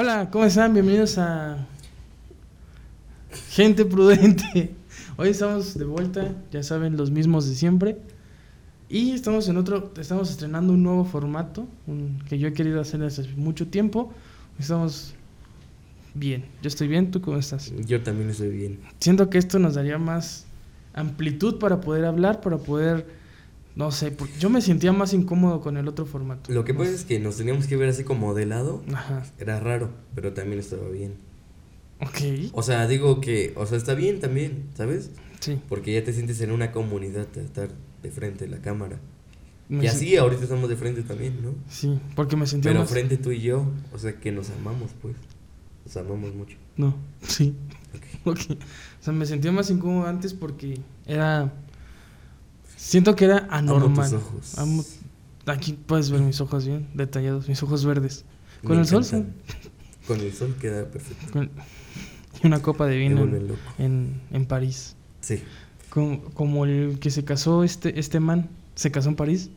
Hola, ¿cómo están? Bienvenidos a Gente Prudente. Hoy estamos de vuelta, ya saben, los mismos de siempre. Y estamos en otro, estamos estrenando un nuevo formato un- que yo he querido hacer desde hace mucho tiempo. Estamos bien, yo estoy bien, ¿tú cómo estás? Yo también estoy bien. Siento que esto nos daría más amplitud para poder hablar, para poder, no sé, porque yo me sentía más incómodo con el otro formato. Lo que pasa es que nos teníamos que ver así como de lado. Ajá, Era raro, pero también estaba bien. ok, O sea, digo que, o sea, está bien también, ¿sabes? sí. Porque ya te sientes en una comunidad de estar de frente a la cámara. me Y así ahorita estamos de frente también, ¿no? Sí, porque me sentía Pero más... frente tú y yo, o sea, que nos amamos, pues. Nos amamos mucho. No, sí. Ok. Ok. O sea, me sentía más incómodo antes porque era. Siento que era anormal. Amo tus ojos. Amo- Aquí puedes ver mis ojos bien detallados, mis ojos verdes. Con Me el sol. Con el sol queda perfecto. Con- Y una copa de vino en, en, en París. Sí. Como, como el que se casó este, este man. ¿Se casó en París?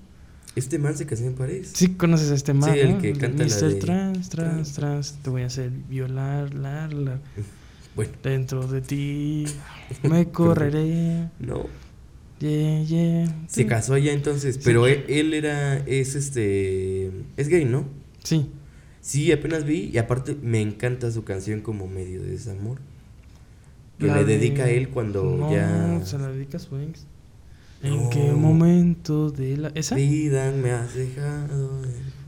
Este man se casó en París. Sí, conoces a este man. Sí, el ¿no? que canta la Mr. de- Trans, trans, trans. Te voy a hacer violar, la, la. Bueno, Dentro de ti me correré. no. Yeah, yeah. Se casó allá entonces, pero él, él era, es este, es gay, ¿no? Sí. Sí, apenas vi y aparte me encanta su canción como medio de desamor. Que La le de- dedica a él cuando no, ya... se la dedica a. ¿En No. qué momento de la. ¿Esa? Vida me has dejado.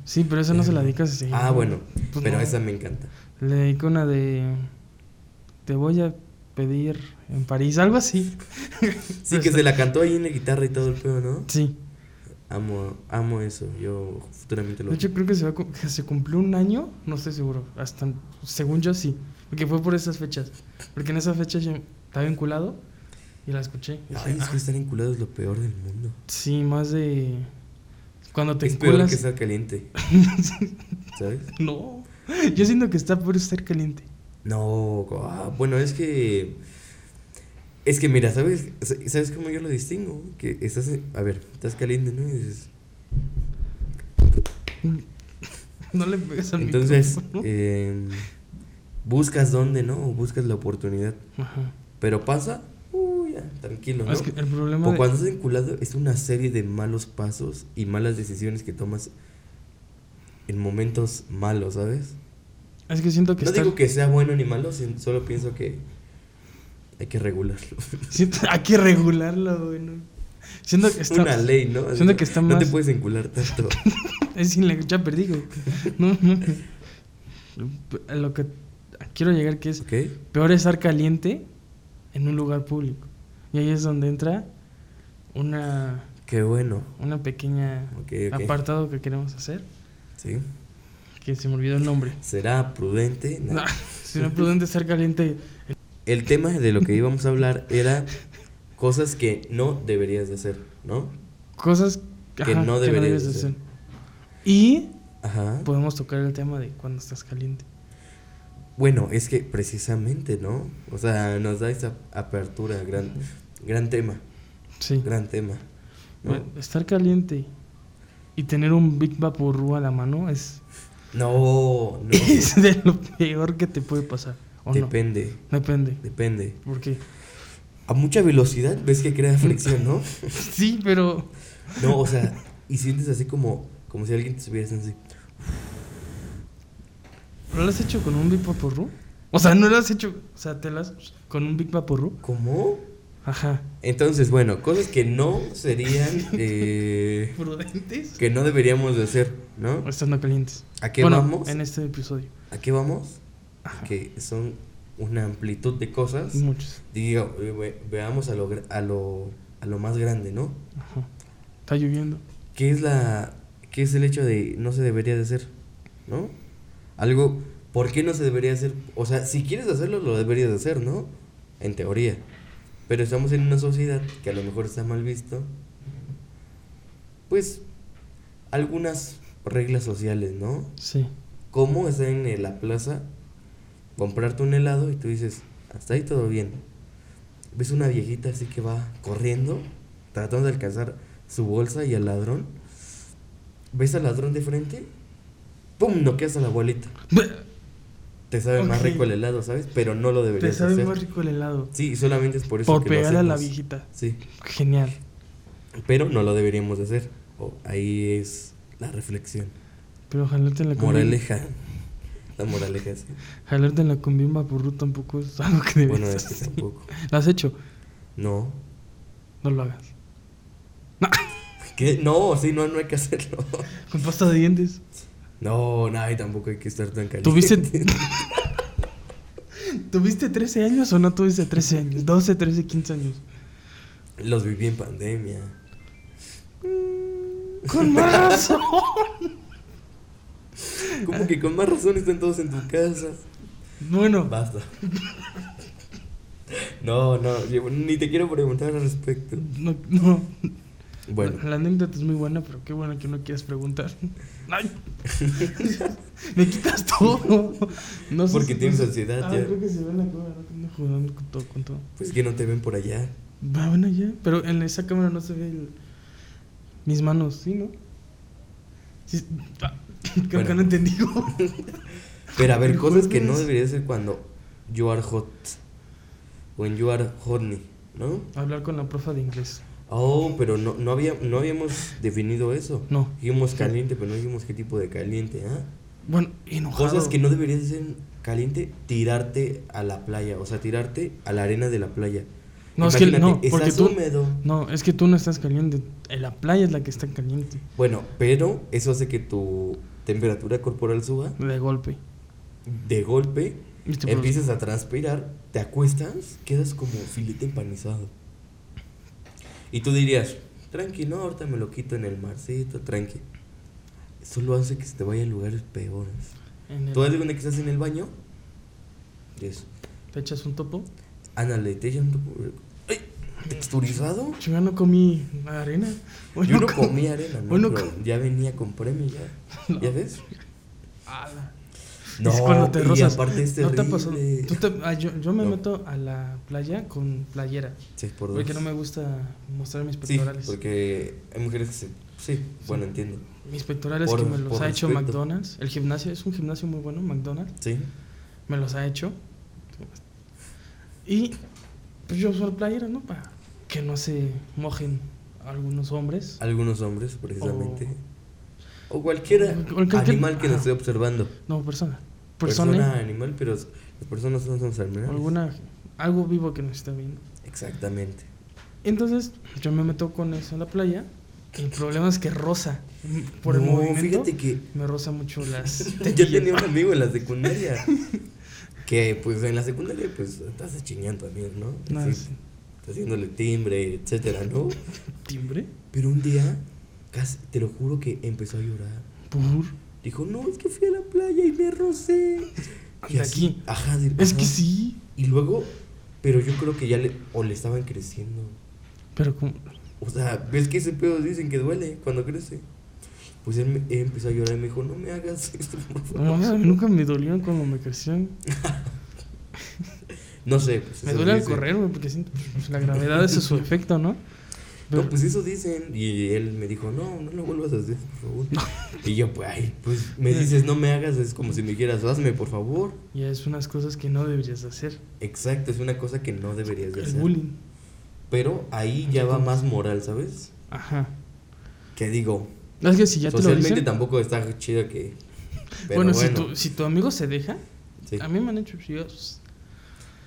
Sí, pero esa no se la dedica así. Ah, bueno, Pues pero no. esa me encanta. Le dedico una de. Te voy a pedir en París, algo así. Sí, que se la cantó ahí en la guitarra y todo el pedo, ¿no? Sí. Amo, amo eso, yo futuramente lo... De hecho, creo que se, va que se cumplió un año, no estoy seguro. Hasta, según yo sí. Porque fue por esas fechas. Porque en esa fecha yo estaba vinculado y la escuché. Y Ay, dije, es que "Ah, estar enculado es lo peor del mundo. Sí, más de. Cuando te es peor enculas. que estar caliente. ¿Sabes? No. Yo siento que está por estar caliente. No, ah, bueno, es que. Es que mira, ¿sabes? ¿Sabes cómo yo lo distingo? Que estás. a ver, estás caliente, ¿no? Y dices. No le pegas al Entonces, eh, buscas dónde, ¿no? O buscas la oportunidad. Ajá. Pero pasa, uy, ya, tranquilo, ¿no? Es que el problema. O de- cuando estás enculado, es una serie de malos pasos y malas decisiones que tomas en momentos malos, ¿sabes? Es que siento que No está. digo que sea bueno ni malo, sin- solo pienso que hay que regularlo. siento- Hay que regularlo, güey. ¿no? Siento que está. una ley, ¿no? Siento no- que está No te más- puedes encular tanto. Es ilegal, ya perdí, güey. No, no. Lo que quiero llegar que es. Peor estar caliente en un lugar público. Y ahí es donde entra una, Qué bueno. una pequeña Ok, ok. apartado que queremos hacer. Sí. Que se me olvidó el nombre. Será prudente. No. Es prudente estar caliente. El tema de lo que íbamos a hablar era cosas que no deberías de hacer, ¿no? Cosas Que no deberías de hacer. Y Ajá. podemos tocar el tema de cuando estás caliente. Bueno, es que precisamente, ¿no? O sea, nos da esa apertura, gran, gran tema, Sí. gran tema. ¿no? Bueno, estar caliente y tener un Big Vaporru a la mano es, No, no. es de lo peor que te puede pasar. ¿O no? Depende, Depende. depende. Porque A mucha velocidad ves que crea fricción, ¿no? sí, pero No, o sea, y sientes así como, como si alguien te estuviera haciendo así. ¿no lo has hecho con un Big Vaporru? O sea, no lo has hecho, o sea, te lo has con un Big Vaporru. ¿Cómo? Ajá. Entonces, bueno, cosas que no serían, eh, ¿Prudentes? que no deberíamos de hacer, ¿no? Estando calientes. ¿A qué bueno, vamos? en este episodio. ¿A qué vamos? Ajá. Que son una amplitud de cosas. Muchos. Digo, ve- veamos a lo, a lo, a lo más grande, ¿no? Ajá. Está lloviendo. ¿Qué es la, qué es el hecho de no se debería de hacer, ¿no? Algo, ¿por qué no se debería hacer? O sea, si quieres hacerlo, lo deberías de hacer, ¿no? En teoría. Pero estamos en una sociedad que a lo mejor está mal visto. Pues, algunas reglas sociales, ¿no? Sí. ¿Cómo estar en la plaza, comprarte un helado y tú dices, hasta ahí todo bien? Ves una viejita así que va corriendo, tratando de alcanzar su bolsa y al ladrón. ¿Ves al ladrón de frente? ¡Pum! Noqueas a la abuelita. Te sabe más rico el helado, ¿sabes? Pero no lo Te deberías sabe hacer. más rico el helado. Sí, solamente es por eso Por que lo pegar a la hacemos. viejita. Sí, Genial. pero no lo deberíamos de hacer. O ahí es la reflexión. Pero jalarte en la combi- Moraleja. La moraleja, sí. Jalarte en la combimba burro tampoco es algo que debes Bueno, es que hacer. tampoco. ¿Lo has hecho? No. No lo hagas. ¿Qué? No, sí, no, no hay que hacerlo. Con pasta de dientes. No, no, y tampoco hay que estar tan caliente. ¿Tuviste, ¿Tuviste 13 años o no tuviste 13 años? 12, 13, 15 años. Los viví en pandemia. Con más razón. Como que con más razón están todos en tu casa. Bueno, Basta. No, no, ni te quiero preguntar al respecto. no, no. Bueno, La anécdota es muy buena, pero qué bueno que no quieras preguntar. Ay. Me quitas todo. No sé Porque si- tienes ansiedad Ah, ya. creo que se ve en la cámara. ¿no? Ando jugando con todo, con todo. pues que no te ven por allá. Va, bueno, ya. Pero en esa cámara no se ve el- mis manos, ¿sí, no? Sí. Ah, Creo que no entendí. Pero a ver, cosas que no debería ser cuando you are hot. O en you are hotney, ¿no? Hablar con la profa de inglés. Oh, pero no, no, había, no habíamos definido eso. No. Dijimos caliente, pero no dijimos qué tipo de caliente, ¿ah? Bueno, enojado. Cosas que no deberías ser caliente, tirarte a la playa, o sea, tirarte a la arena de la playa. No, es que no, porque estás tú. húmedo. No, es que tú no estás caliente. En la playa es la que está caliente. Bueno, pero eso hace que tu temperatura corporal suba De golpe. de golpe, empiezas a transpirar, te acuestas, quedas como filete empanizado. Y tú dirías, tranqui, no, ahorita me lo quito en el marcito, tranqui. Solo hace que se te vaya a lugares peores. Tú das cuenta que estás en el baño, y es, ¿Te echas un topo? ándale, te echan tu- ¡Ay! ¿Texturizado? Yo ya no comí arena. Hoy Yo no com- comí arena, ¿no? com- ya venía con premio, ya. ¿Ya ves? Ala. No, es cuando te y rozas. aparte es ¿No te terrible. Tú te- ah, yo, yo me No. meto a la playa con playera. Sí, por dos. Porque no me gusta mostrar mis Sí, pectorales. porque hay mujeres que se... Sí, bueno, entiendo. Mis pectorales Por- que me los ha hecho. McDonald's. El gimnasio es un gimnasio muy bueno, McDonald's. Sí. Me los ha hecho. Y pues yo uso la playera, ¿no? Para que no se mojen algunos hombres. Algunos hombres, precisamente. O O cualquier- animal que nos esté observando. No, persona. Persona, Persona. animal, pero las personas no son animales. alguna, algo vivo que nos está viendo. Exactamente. Entonces, yo me meto con eso en la playa. El problema es que rosa. Por el movimiento. fíjate que Me roza mucho las. yo tenía un amigo en la secundaria. que pues en la secundaria pues estás chingando también, ¿no? No, Sí, sí. Estás haciéndole timbre, etcétera, ¿no? ¿Timbre? Pero un día, casi, te lo juro que empezó a llorar. Dijo, no, es que fui a la playa y me rocé. Y así, aquí. Ajá, de- Es ajá. que sí. Y luego, pero yo creo que ya le, o le estaban creciendo. Pero como. O sea, ves que ese pedo dicen que duele cuando crece. Pues él, me- él empezó a llorar y me dijo, no me hagas esto, por No, favor. mí nunca me dolieron cuando me crecieron. No sé, pues Me duele al correr, güey, porque siento pues, la gravedad hace su efecto, ¿no? No, pues eso dicen. Y él me dijo, no, no lo vuelvas a hacer, por favor. Y yo, pues, ay, pues me dices, no me hagas, es como si me dijeras, hazme, por favor. Y es unas cosas que no deberías hacer. Exacto, es una cosa que no deberías de El hacer. bullying. Pero ahí ya va más moral, ¿sabes? Ajá. Que digo, Es que si ya te lo socialmente dicen. tampoco está chido que... Pero Bueno, bueno, Si, tu, si tu amigo se deja, sí. a mí me han hecho chillos.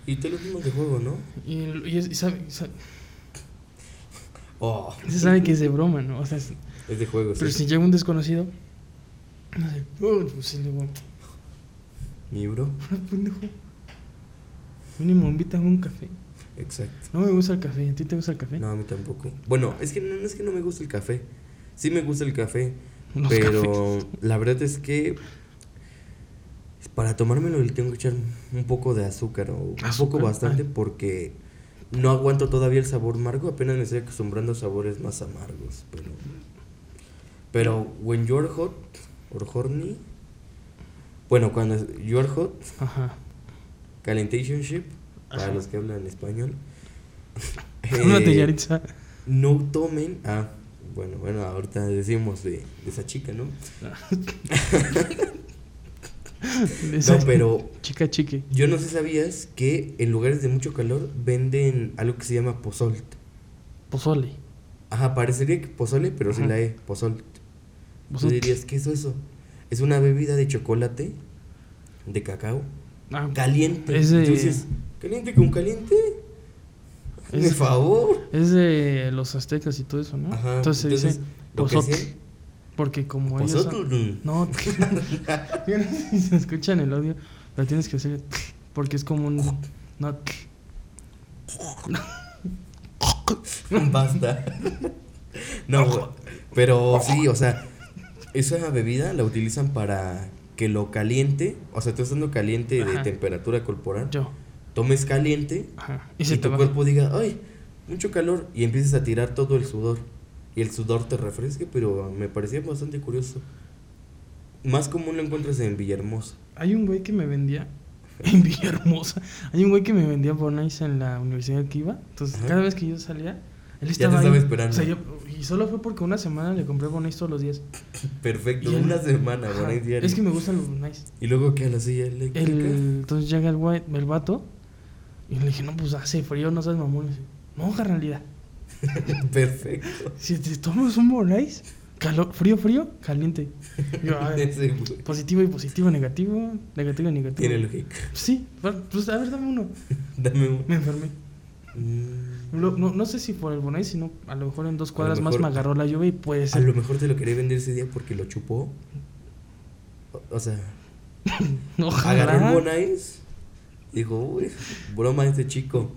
Y te lo dimos de juego, ¿no? Y, y, y sabe, y sabe- Oh, se sabe que es de broma, ¿no? O sea, es- es de juego, pero sí. si llega un desconocido, no sé, "Oh, pues sí, Mi bro, "Ah, pendejo. Mínimo, invítame a un café. exacto. No me gusta el café. ¿A ti te gusta el café? No, a mí tampoco. Bueno, es que no, es que no me gusta el café. Sí me gusta el café, Los pero cafés. la verdad es que para tomármelo le tengo que echar un poco de azúcar o un poco bastante Ah. porque no aguanto todavía el sabor amargo, apenas me estoy acostumbrando a sabores más amargos, pero pero when you're hot or horny, bueno, cuando es- you are hot, Ajá. calentation ship, para Ajá. los que hablan español. Eh, no tomen. Ah, bueno, bueno, ahorita decimos de, de esa chica, ¿no? No, pero Chica chique. yo no sé sabías que en lugares de mucho calor venden algo que se llama pozol. Pozole. Ajá, parecería que pozole, pero sin Ajá. la E, pozol. Tú dirías, ¿qué es eso? Es una bebida de chocolate, de cacao, Ah, caliente. Es de- dices, ¿caliente con caliente? Es- favor. Es de los aztecas y todo eso, ¿no? Ajá. Entonces se dice Porque como ellos... pozotl. No, si se escucha en el audio, pero tienes que hacer... Porque es como un... No, Basta. No, pero sí, o sea, esa bebida la utilizan para que lo caliente, o sea, tú estando caliente de temperatura corporal, yo. tomes caliente Ajá. y, tu cuerpo diga, ay, mucho calor, y empieces a tirar todo el sudor. Y el sudor te refresque, pero me parecía bastante curioso. Más común lo encuentras en Villahermosa. Hay un güey que me vendía en Villahermosa. Hay un güey que me vendía Bonais en la universidad que iba. Entonces, Ajá. cada vez que yo salía, él te estaba estaba ahí. esperando. O sea, yo- y solo fue porque una semana le compré Bonais todos los días. Perfecto, Y él- una semana, bueno, diario. Es que me gustan los Bonais. Y luego que a la silla eléctrica. El, entonces llega el, güey, el vato y le dije, no, pues hace frío, no sabes mamón. No, carnalidad. Perfecto. Si te tomas un Bonais, calor, frío, frío, caliente. Yo, a ver, positivo y positivo, negativo, negativo y negativo. Tiene lógica. Sí, pues a ver, dame uno. Dame un. Me enfermé. Mm, Lo- no, no sé si por el Bonais, sino a lo mejor en dos cuadras más me agarró la lluvia y puede A lo mejor te lo quería vender ese día porque lo chupó. O, o sea, Ojalá. agarró el Bonais. Dijo, uy, broma este chico.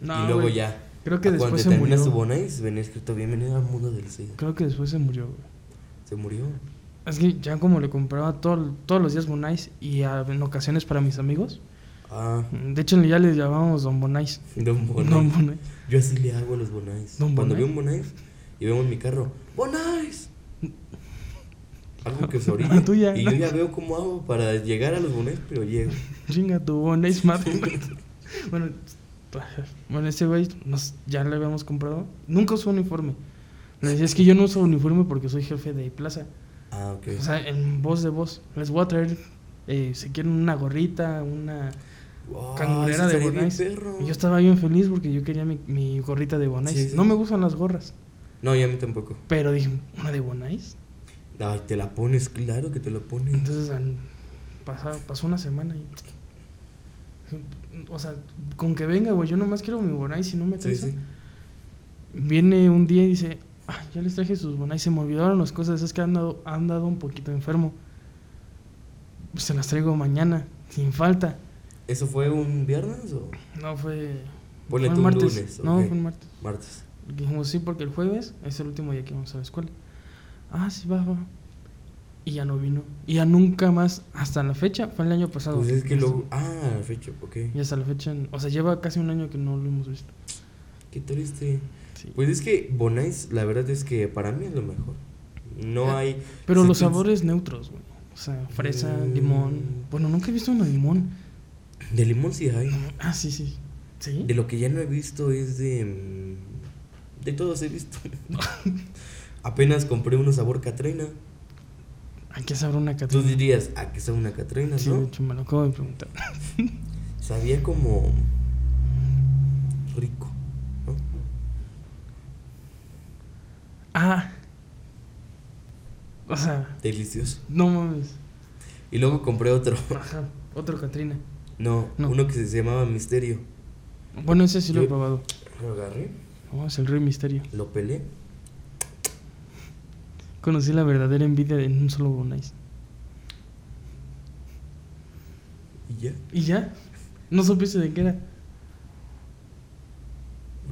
No, y luego ya. Creo que a cuando después se murió. tu Bonais, venía escrito bienvenido al mundo del SIDA. Creo que después se murió, güey. Se murió. Es que ya como le compraba todo- todos los días Bonais y a- en ocasiones para mis amigos. Ah, De hecho, ya les llamábamos Don Bonais. Don Bonais. Don Bonais. Yo así le hago a los Bonais. ¿Don Cuando Bonais? veo un Bonais y vemos mi carro, ¡Bonais! Algo que se orilla. Tuya, y ¿no? yo ya veo cómo hago para llegar a los Bonais, pero llego. Chinga tu Bonais, madre. bueno, bueno, ese güey nos, ya le habíamos comprado. Nunca usó uniforme. Le decía, es que yo no uso uniforme porque soy jefe de plaza. Ah, ok. O sea, en voz de voz. Les voy a traer, eh, si quieren, una gorrita, una Wow, cangurera de Bonais. Y yo estaba bien feliz porque yo quería mi, mi gorrita de Bonais. Sí, sí. No me gustan las gorras, No, ya a mí tampoco. pero dije, ¿una de Bonais? Ay, te la pones, claro que te la pones. Entonces pasa- pasó una semana y... O sea, con que venga, güey, yo nomás quiero mi Bonais si no me Sí, traes. sí. Viene un día y dice, "Ah, ya les traje sus Bonais, se me olvidaron las cosas, es que han dado, han dado un poquito enfermo. Pues se las traigo mañana, sin falta. ¿Eso fue un viernes o No, fue... Ponle fue un martes. lunes, No, fue el martes. martes? Dijimos sí, porque el jueves es el último día que vamos a la escuela. Ah, sí, va, va. Y ya no vino. Y ya nunca más, hasta la fecha, fue el año pasado. Pues es que luego. Ah, fecha, ok. Y hasta la fecha, o sea, lleva casi un año que no lo hemos visto. Qué triste. Sí. Pues es que Bonais, la verdad es que para mí es lo mejor. No Ah, hay. Pero los sabores neutros, güey. O sea, fresa, Mm. limón. Bueno, nunca he visto uno de limón. De limón sí hay. Ah, sí, sí. ¿Sí? De lo que ya no he visto es de. mm, De todos he visto. Apenas compré uno sabor Catrina. Hay que saber una Tú catrina. dirías, ¿a qué sabe una Catrina, Sí, de no? hecho, me lo acabo de preguntar. Sabía como. rico, ¿no? Ah. O sea, Delicioso. no mames. Y luego compré otro. Ajá, otro Catrina. No, No. uno que se llamaba Misterio. Bueno, ese sí lo he probado. Lo agarré, Oh, es el Rey Misterio. lo pelé. Conocí la verdadera envidia en un solo Bonais. Y ya, ¿Y ya? ¿No supiste de qué era?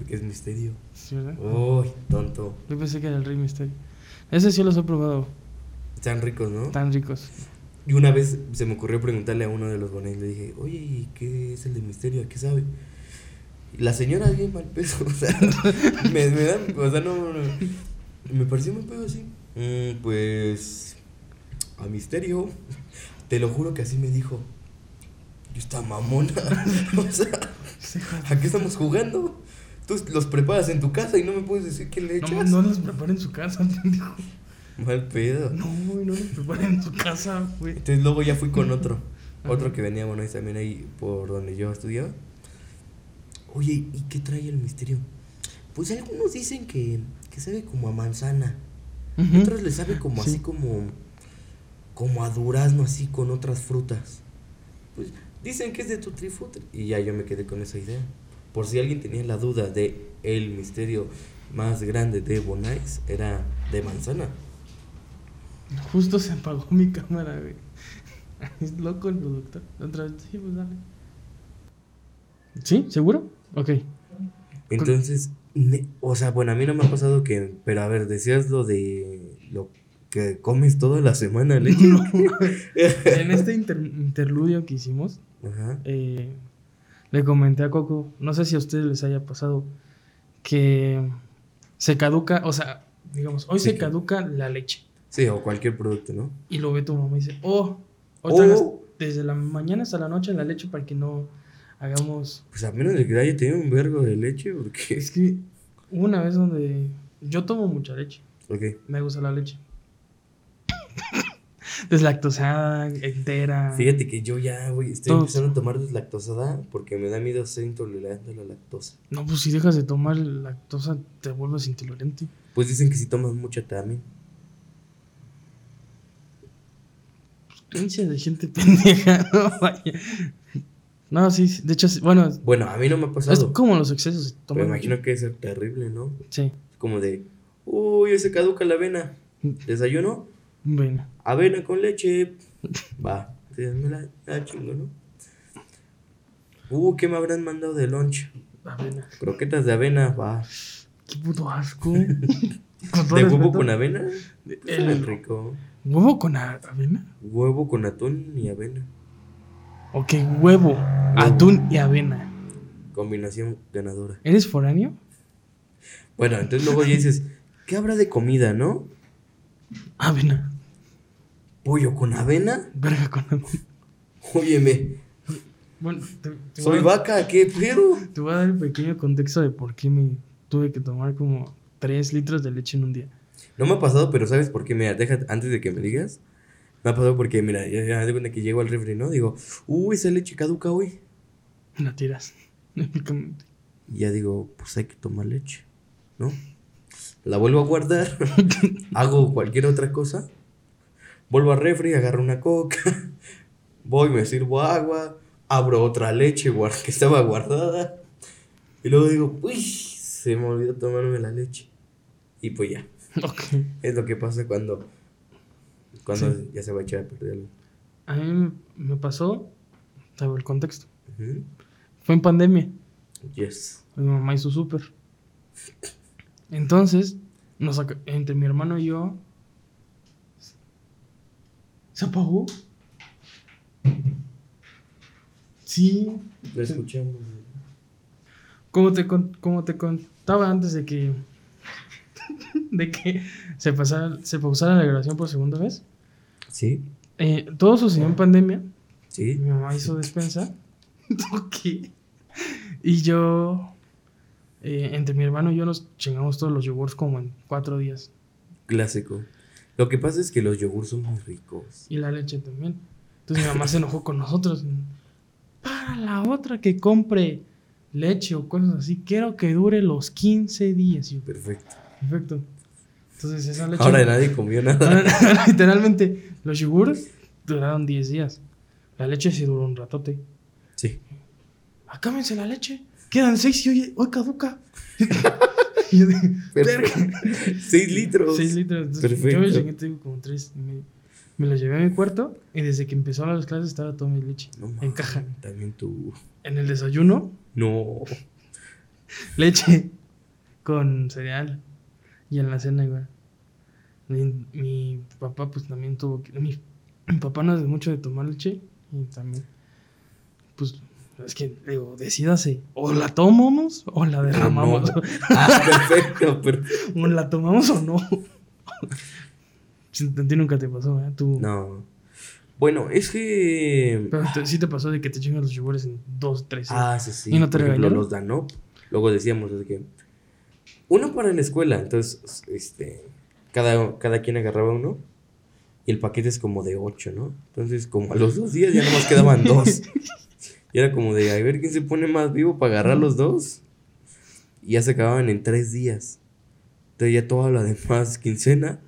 porque es misterio. Sí, ¿verdad? Uy, tonto. Yo pensé que era el Rey Misterio. Ese sí los he probado. Están ricos, ¿no? Tan ricos. Y una vez se me ocurrió preguntarle a uno de los bonés, le dije, oye, ¿y qué es el de misterio? ¿A qué sabe? Y la señora bien mal peso, o sea, me, me da, o sea, no, no, me pareció mal pedo así. "Mm, pues, a misterio, te lo juro que así me dijo. Yo está mamona, o sea, ¿a qué estamos jugando? Tú los preparas en tu casa y no me puedes decir qué le echas. No, no los prepara en su casa. Mal pedo. No, no lo preparen en tu casa, güey. Entonces luego ya fui con otro. Otro que venía, bueno, y también ahí por donde yo estudiaba. Oye, ¿y qué trae el misterio? Pues algunos dicen que, que sabe como a manzana. Ujú. Otros le sabe como Sí. así como como a durazno así con otras frutas. Pues dicen que es de Tutti Frutti y ya yo me quedé con esa idea. Por si alguien tenía la duda de el misterio más grande de Bonais era de manzana. Justo se apagó mi cámara, güey. Es loco el productor. Otra vez, sí, pues dale. ¿Sí? ¿Seguro? Ok. Entonces, o sea, bueno, a mí no me ha pasado que, pero a ver, decías lo de lo que comes toda la semana, leche. No. En este inter- interludio que hicimos, Ajá. eh, le comenté a Coco, no sé si a ustedes les haya pasado, que se caduca, o sea, digamos, hoy Sí, se caduca la leche. Sí, o cualquier producto, ¿no? Y lo ve tu mamá y dice, oh, hoy Oh. desde la mañana hasta la noche la leche para que no hagamos... Pues a menos de que haya tenido un vergo de leche, porque... Es que hubo una vez donde yo tomo mucha leche, Ok. me gusta la leche. Deslactosada, entera. Fíjate que yo ya, güey, estoy Todo. empezando a tomar deslactosada porque me da miedo ser intolerante a la lactosa. No, pues si dejas de tomar lactosa te vuelves intolerante. Pues dicen que si tomas mucha también. Creencia de gente pendeja, no vaya. No, sí, de hecho, bueno, es Bueno, a mí no me ha pasado. como los excesos. Toman me imagino que ser terrible, ¿no? Sí, Es como de, uy, se caduca la avena. Desayuno, bueno. avena con leche. Va, me la, la chingo, ¿no? Uh, ¿qué me habrán mandado de lunch? Avena. Croquetas de avena, va. Qué puto asco. ¿De huevo con avena? El- rico. ¿Huevo con avena? Huevo con atún y avena. Ok, huevo, atún y avena. Combinación ganadora. ¿Eres foráneo? Bueno, entonces luego ya dices, ¿qué habrá de comida, no? Avena. ¿Pollo con avena? Verga con avena. Óyeme, Bueno, te, te soy a- vaca, ¿qué pedo? Te voy a dar el pequeño contexto de por qué me tuve que tomar como 3 litros de leche en un día. No me ha pasado, pero ¿sabes por qué? Mira, deja, antes de que me digas, me ha pasado porque, mira, ya, ya de cuenta que llego al refri, ¿no? Digo, uy, esa leche caduca hoy. La tiras. Y ya digo, pues hay que tomar leche, ¿no? La vuelvo a guardar, hago cualquier otra cosa, vuelvo al refri, agarro una coca, voy, me sirvo agua, abro otra leche que estaba guardada, y luego digo, uy, se me olvidó tomarme la leche. Y pues ya, Ok. es lo que pasa cuando, cuando Sí. ya se va a echar a perder algo. A mí me- pasó, sabe el contexto. Fue en pandemia. Yes. Mi mamá hizo súper. Entonces, nos entre mi hermano y yo. ¿Se apagó? Sí. Lo escuchamos. Como te, como te contaba antes de que. de que se, pasara, se pausara la grabación por segunda vez. ¿Sí? eh, todo sucedió en pandemia. ¿Sí? Mi mamá hizo despensa. ok. Y yo. eh, entre mi hermano y yo nos chingamos todos los yogurts como en cuatro días. Clásico. Lo que pasa es que los yogurts son muy ricos. Y la leche también. Entonces mi mamá se enojó con nosotros. Para la otra que compre leche o cosas así, quiero que dure los 15 días. Perfecto. perfecto. Entonces esa leche. Ahora nadie comió nada. Literalmente, los yogurts duraron 10 días. La leche sí duró un ratote. Sí. Acábense la leche. Quedan 6 y hoy, hoy caduca. y yo dije, verga. Seis litros. 6 litros. Entonces, Perfecto. Yo me llegué, te digo, como 3 y medio. Me lo llevé a mi cuarto y desde que empezaron las clases estaba toda mi leche No en caja. También tú. En el desayuno, No. leche con cereal. Y en la cena igual. Mi, mi papá pues también tuvo que... Mi, mi papá no es mucho de tomar leche y también... Pues es que digo, decídase, o la tomamos o la derramamos. No. Ah, perfecto, pero. o la tomamos o no. A ti nunca te pasó, ¿eh? Tú... No. Bueno, es que. Pero te- sí te pasó de que te chingan los yogures en dos, tres. ¿sí? Ah, sí, sí. ¿Y no te Por ejemplo, los Danop. Luego decíamos así que. Uno para la escuela. Entonces, este. cada, cada quien agarraba uno. Y el paquete es como de ocho, ¿no? Entonces, como a los dos días ya nomás quedaban dos. Y era como de, a ver quién se pone más vivo para agarrar los dos. Y ya se acababan en tres días. Entonces ya toda la demás quincena,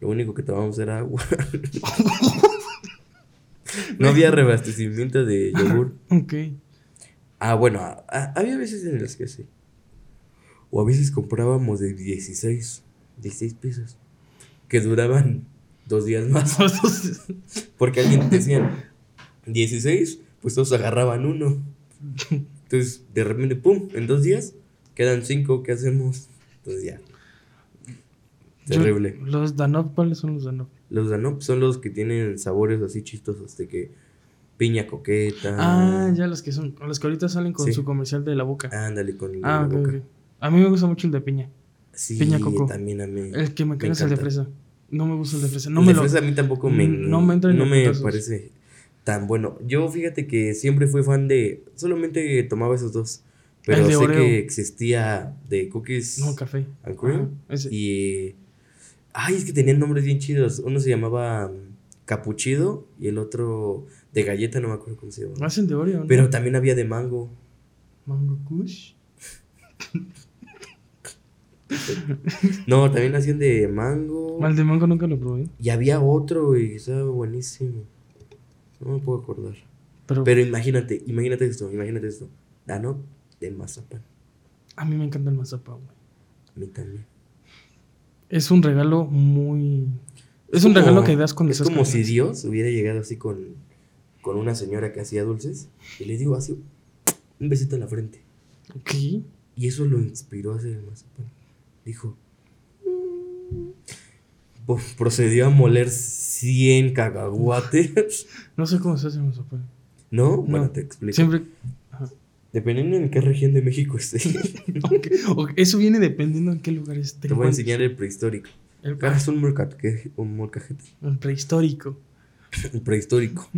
lo único que tomábamos era agua. no había reabastecimiento de yogur. Ok. Ah, bueno, a- a- había veces en las que sí. O a veces comprábamos de 16, 16 pesos. Que duraban dos días más. Porque alguien decían 16, pues todos agarraban uno. Entonces, de repente, pum, en dos días quedan cinco, ¿qué hacemos? Entonces ya. Yo- Terrible. los Danop, ¿cuáles son los Danop? Los Danop son los que tienen sabores así chistosos, de que piña coqueta. Ah, ya los que son, los que ahorita salen con Sí. su comercial de la boca. Ándale con el de Ah, la boca. A mí me gusta mucho el de piña. Sí, Piña coco. también a mí. El que me queda es el de fresa. No me gusta el de fresa. No el me de lo. fresa a mí tampoco me, no me entra ni no me putazos. parece tan bueno. Yo fíjate que siempre fui fan de. Solamente tomaba esos dos. Pero sé Oreo. que existía de cookies No, café. and cream. Ese. Y. Ay, es que tenían nombres bien chidos. Uno se llamaba mm, Capuchido y el otro de galleta, no me acuerdo cómo se llamaba. Hacen de Oreo, ¿no? Pero también había de mango. Mango Kush. No, también hacían de mango. Mal de mango nunca lo probé. Y había otro, y estaba buenísimo. No me puedo acordar. Pero, Pero imagínate, imagínate esto, imagínate esto. Dano de mazapán. a mí me encanta el mazapán, güey. A mí también. Es un regalo muy. Es, Es un como- regalo que das cuando Es como si. Dios hubiera llegado así con, con una señora que hacía dulces. Y le digo así, un besito en la frente. ¿Qué? Y eso lo inspiró a hacer el mazapán. Dijo. "Mm". Po- Procedió a moler 100 cacahuates. No sé cómo se hace mazapán. ¿No? No. Bueno, te explico. Siempre. Ajá. Dependiendo en qué región de México esté. Eso viene dependiendo en qué lugar esté. te voy a enseñar el prehistórico. El, Agarras un, molcajete, un prehistórico. El prehistórico.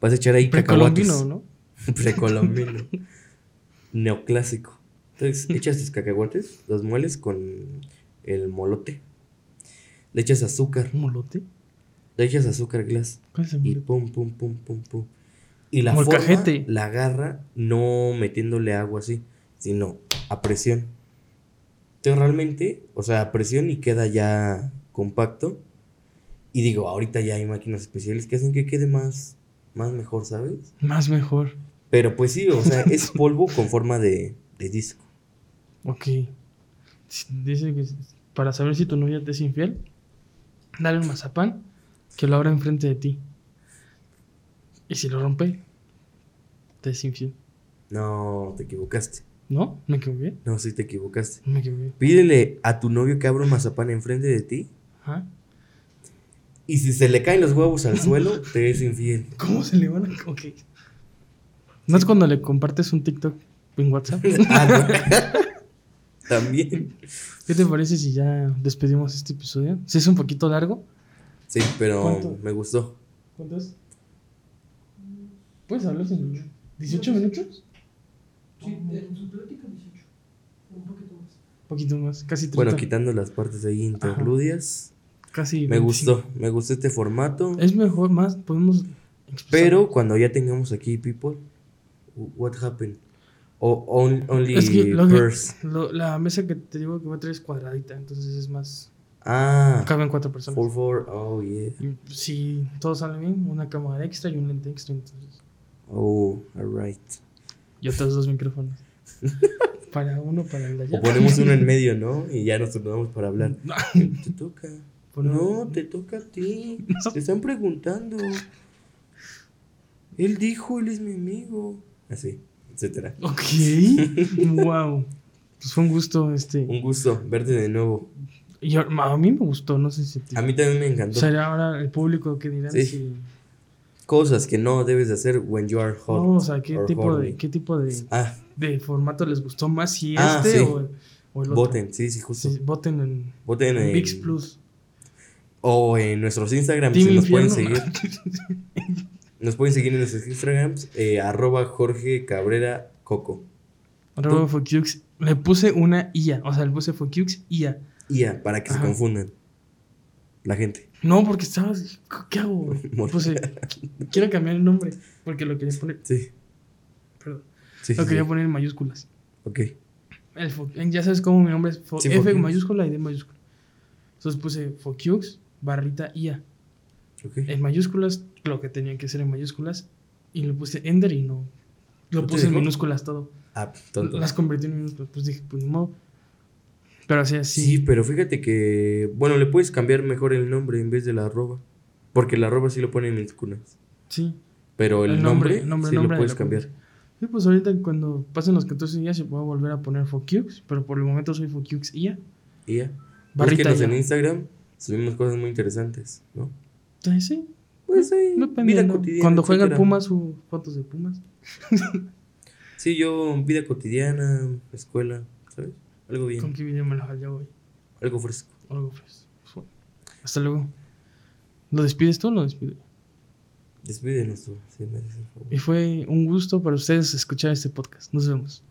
Vas a echar ahí cacahuates. Precolombino, ¿no? Precolombino. Neoclásico. Entonces, echas tus cacahuates, los mueles con el molote. Le echas azúcar. ¿Un molote? Le echas azúcar glass. ¿Cuál es el Y pum, pum, pum, pum, pum. Y la forma la agarra no metiéndole agua así, sino a presión. Entonces realmente, o sea, a presión y queda ya compacto. Y digo, ahorita ya hay máquinas especiales que hacen que quede más, más mejor, ¿sabes? Más mejor. Pero pues sí, o sea, es polvo con forma de, de disco. Ok. Dice que para saber si tu novia te es infiel, dale un mazapán que lo abra enfrente de ti. Y si lo rompe, te es infiel. No, te equivocaste. ¿No? ¿Me equivoqué? No, sí te equivocaste. Me equivoqué. Pídele a tu novio que abra un mazapán enfrente de ti. Ajá. Y si se le caen los huevos al suelo, te es infiel. ¿Cómo se le van a.? Ok. ¿No es cuando le compartes un TikTok en WhatsApp? Ah, no. También. ¿Qué te parece si ya despedimos este episodio? Si es un poquito largo. Sí, pero ¿Cuánto? me gustó. ¿Cuánto es? ¿Puedes hablar sin 18 minutos? Sí, en su plática 18. Un poquito más. Un poquito más, casi 30. Bueno, quitando las partes ahí interludias. Casi Me 25. gustó. Me gustó este formato. Es mejor, más, podemos... expresar- Pero cuando ya tengamos aquí people, what happened? O on- only Es que, lo que- purse. lo- la mesa que te digo que va a traer es cuadradita, entonces es más... Ah, Caben cuatro personas. four four. Oh yeah. Y si todo sale bien, una cámara extra y un lente extra, entonces... Oh, alright. Y otros dos micrófonos. para uno, para el de allá. O ponemos uno en medio, ¿no? Y ya nos turnamos para hablar. Te toca. No, te toca a ti. Te están preguntando. Él dijo, él es mi amigo. Así, etcétera. Ok. wow. Pues fue un gusto este. Un gusto verte de nuevo. Y a, a mí me gustó, no sé si a ti. A mí también me encantó. Será ahora el público que dirán Sí. si. Cosas que no debes de hacer when you are hot. No, o sea, qué tipo horny. de, qué tipo de, Ah, de formato les gustó más, si Ah, este sí. o, el- o el otro. voten, sí, sí, justo. Sí, voten en, Voten en en, VIX Plus. O en nuestros Instagrams, si nos pueden seguir. Nos pueden seguir en nuestros Instagrams, eh, arroba Jorge Cabrera Coco. Arroba. Foquiux. Le puse una IA, o sea, le puse Foquiux IA. IA, para que se confundan. La gente. No, porque estaba. ¿Qué hago? Puse. Quiero cambiar el nombre. Porque lo quería poner. Sí. Perdón. Sí, Lo sí, quería sí. poner en mayúsculas. Ok. El Fo- ya sabes cómo mi nombre es F Focux. mayúscula y D mayúscula. Entonces puse Focux barrita IA. En mayúsculas, lo que tenía que ser en mayúsculas. Y le puse Ender y no. Lo ¿No te puse en minúsculas todo. Ah, tonto. Las convertí en minúsculas. Pues dije, pues ni modo. Pero así, así. Sí, pero fíjate que. Bueno, le puedes cambiar mejor el nombre en vez de la arroba. Porque la arroba sí lo pone en minúsculas. Sí. Pero el, El nombre, nombre, nombre, sí nombre lo de puedes cambiar. Sí, pues ahorita cuando pasen los 14 días se puede volver a poner Focux. Pero por el momento soy Focux IA. Barrita Búsquenos en IA. Instagram. Subimos cosas muy interesantes, ¿no? Sí, sí. Pues sí. Vida cotidiana. Cuando juega el. Pumas, su fotos de Pumas. Sí, yo, vida cotidiana, escuela, ¿sabes? Algo ¿Con bien. qué video me falló hoy? Algo fresco. Algo pues, fue. Hasta luego. ¿Lo despides tú o lo despido? Despídenos tú, si me haces el favor. Y fue un gusto para ustedes escuchar este podcast. Nos vemos.